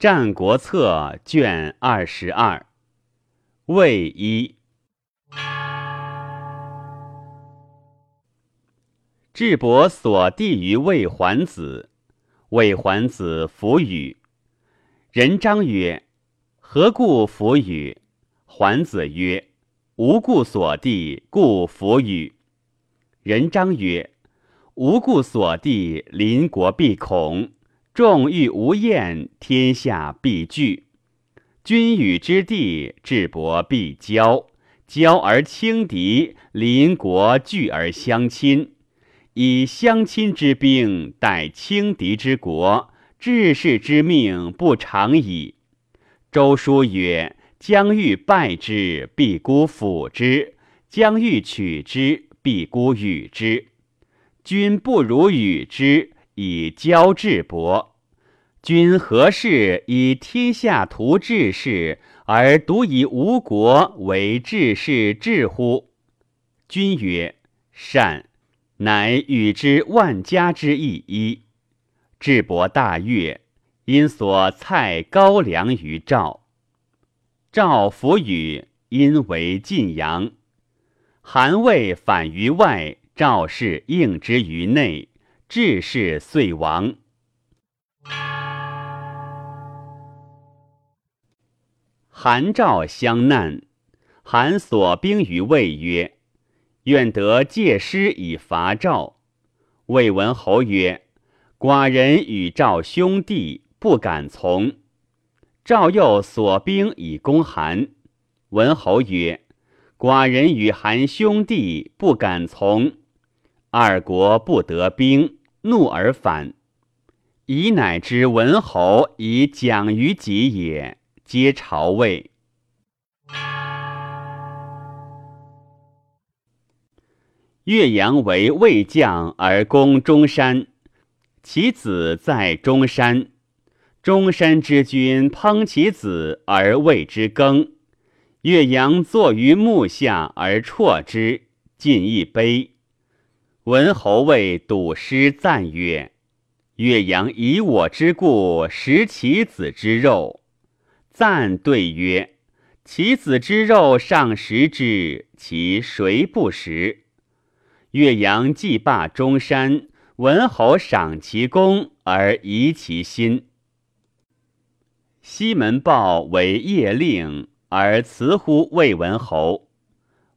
战国策》卷二十二，魏一。智伯所弟于魏桓子，魏桓子弗与。人章曰：“何故弗与？”桓子曰：“无故所弟，故弗与。”人章曰：“无故所弟，邻国必恐。”众欲无厌，天下必惧。君与之地，智伯必交。交而轻敌，邻国惧而相亲。以相亲之兵，待轻敌之国，治世之命不长矣。周书曰：“将欲败之，必孤辅之；将欲取之，必孤与之。君不如与之。”以交智伯，君何事以天下图治世，而独以吴国为治世治乎？君曰：善。乃与之万家之一一。智伯大悦，因所蔡高粱于赵。赵弗与，因为晋阳。韩魏反于外，赵氏应之于内。志士遂亡。韩赵相难，韩所兵于魏曰：“愿得借师以伐赵。”魏文侯曰：“寡人与赵兄弟，不敢从。”赵又所兵以攻韩。文侯曰：“寡人与韩兄弟，不敢从。”二国不得兵。怒而反，以乃知文侯以讲于己也，皆朝魏。岳阳为魏将而攻中山，其子在中山。中山之君烹其子而谓之羹。岳阳坐于木下而啜之，尽一杯。文侯谓笃师赞曰：“岳阳以我之故食其子之肉。”赞对曰：“其子之肉尚食之，其谁不食？”岳阳既罢中山，文侯赏其功而疑其心。西门豹为夜令，而辞乎魏文侯。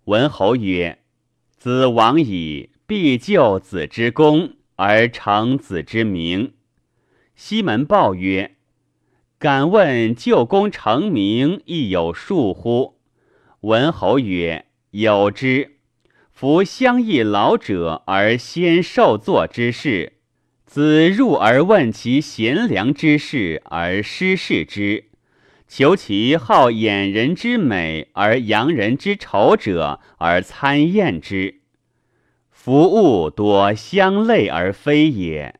文侯曰：“子亡矣。”必救子之功而成子之名。西门豹曰：“敢问救功成名亦有数乎？”文侯曰：“有之。夫相异老者而先受作之事，子入而问其贤良之事而失事之，求其好掩人之美而扬人之丑者而参验之。”夫物多相类而非也，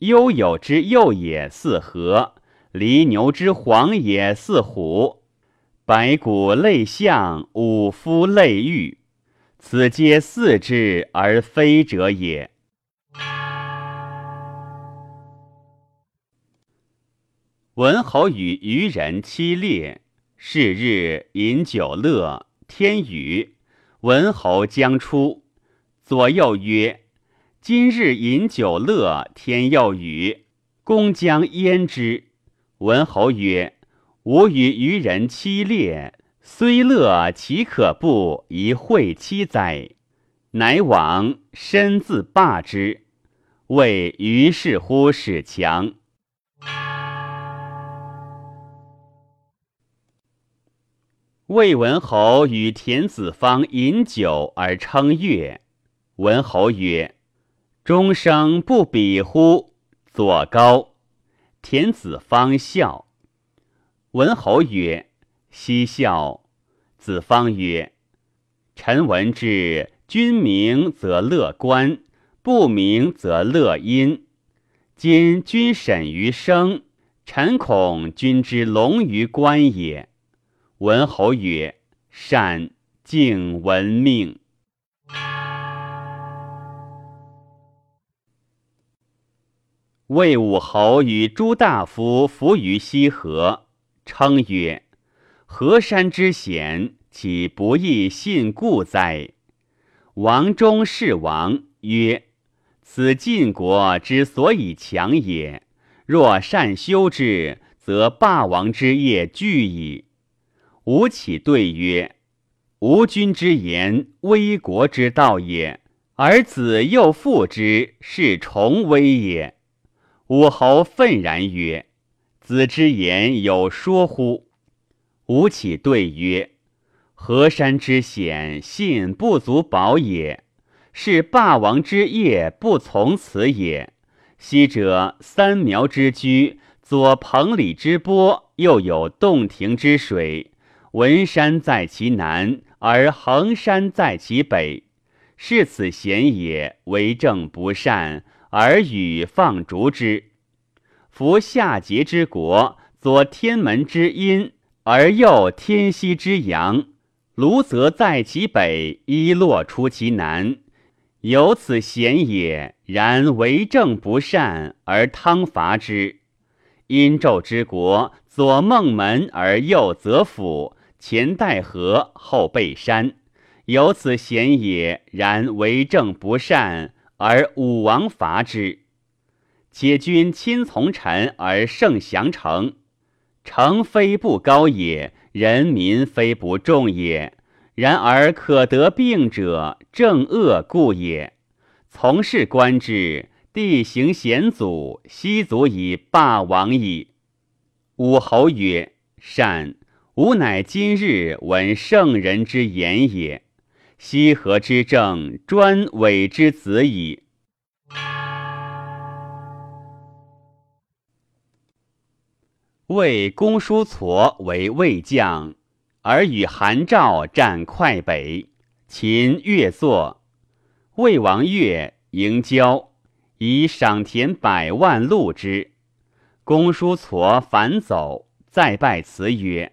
悠有之幼也似河，离牛之黄也似虎，白骨类象，五夫类玉，此皆似之而非者也。文侯与渔人期猎，是日饮酒乐，天雨，文侯将出。左右曰：“今日饮酒乐，天又雨，公将焉之？”文侯曰：“吾与渔人期猎，虽乐，岂可不以会期哉？”乃往，身自罢之。谓于是乎使强。魏文侯与田子方饮酒而称乐。文侯曰：“终生不比乎？”左高。田子方笑。文侯曰：“奚笑？”子方曰：“臣闻之，君明则乐观，不明则乐阴。今君审于生，臣恐君之龙于官也。”文侯曰：“善，敬闻命。”魏武侯与诸大夫伏于西河，称曰：“河山之险，岂不亦信故哉？”王中是王曰：“此晋国之所以强也。若善修之，则霸王之业具矣。”吴起对曰：“吴君之言，危国之道也；而子又复之，是重危也。”武侯愤然曰：“子之言有说乎？”吴起对曰：“河山之险，信不足保也；是霸王之业，不从此也。昔者三苗之居，左彭蠡之波，右有洞庭之水，文山在其南，而衡山在其北。是此险也，为政不善。”而与放逐之，夫夏桀之国，左天门之阴，而右天西之阳。卢则在其北，伊洛出其南，有此险也。然为政不善，而汤伐之。殷纣之国，左孟门而右则府，前带河，后背山，有此险也。然为政不善。而武王伐之，且君亲从臣而胜降城，城非不高也，人民非不重也。然而可得病者，正恶故也。从事观之，地形险阻，悉足以霸王矣。武侯曰：“善。吾乃今日闻圣人之言也。”西河之政，专委之子矣。魏公叔痤为魏将，而与韩赵战快北。秦越作，魏王越迎交，以赏田百万禄之。公叔痤反走，再拜辞曰：“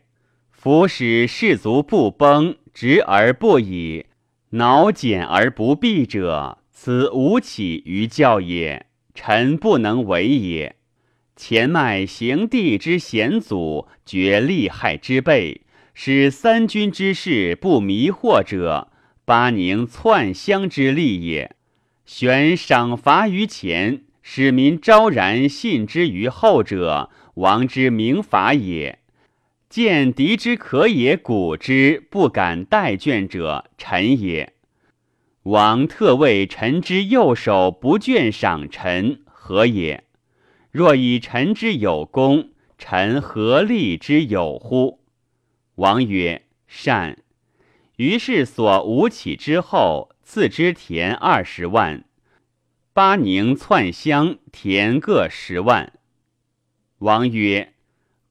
夫使士卒不崩，直而不已。”恼简而不避者，此无起于教也。臣不能为也。前迈行地之险阻，绝利害之备，使三军之士不迷惑者，巴宁篡相之利也。悬赏罚于前，使民昭然信之于后者，王之明法也。见敌之可也，鼓之不敢待卷者，臣也。王特为臣之右手，不倦赏臣，何也？若以臣之有功，臣何利之有乎？王曰：“善。”于是所吴起之后，赐之田二十万，巴宁篡乡田各十万。王曰。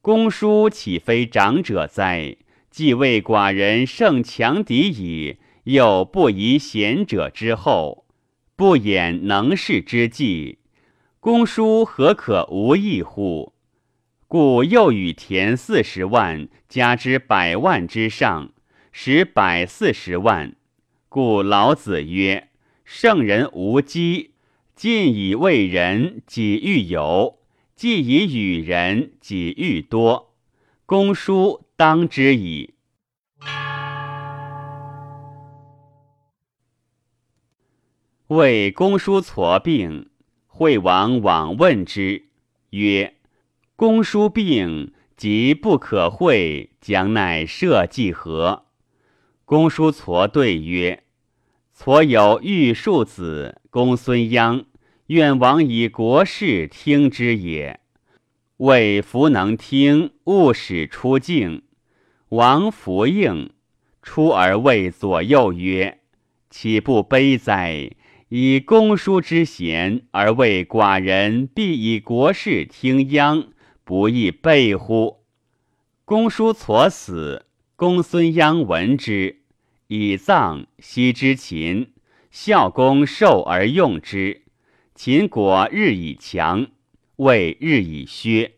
公叔岂非长者哉？既为寡人胜强敌矣，又不疑贤者之后，不掩能事之计，公叔何可无益乎？故又与田四十万，加之百万之上，使百四十万。故老子曰：“圣人无积，尽以为人，己欲有。”既以与人，己欲多，公叔当之矣。为公叔痤病，惠王往问之，曰：“公叔病，即不可会，将乃社稷何？”公叔痤对曰：“痤有玉庶子，公孙鞅。”愿王以国事听之也。谓弗能听，勿使出境。王弗应，出而谓左右曰：“岂不悲哉？以公叔之贤，而为寡人必以国事听鞅，不亦备乎？”公叔痤死，公孙鞅闻之，以葬，西之秦。孝公受而用之。秦国日以强，魏日以削，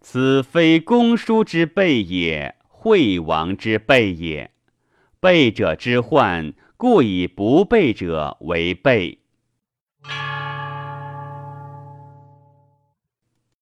此非公叔之辈也，惠王之辈也。备者之患，故以不备者为备。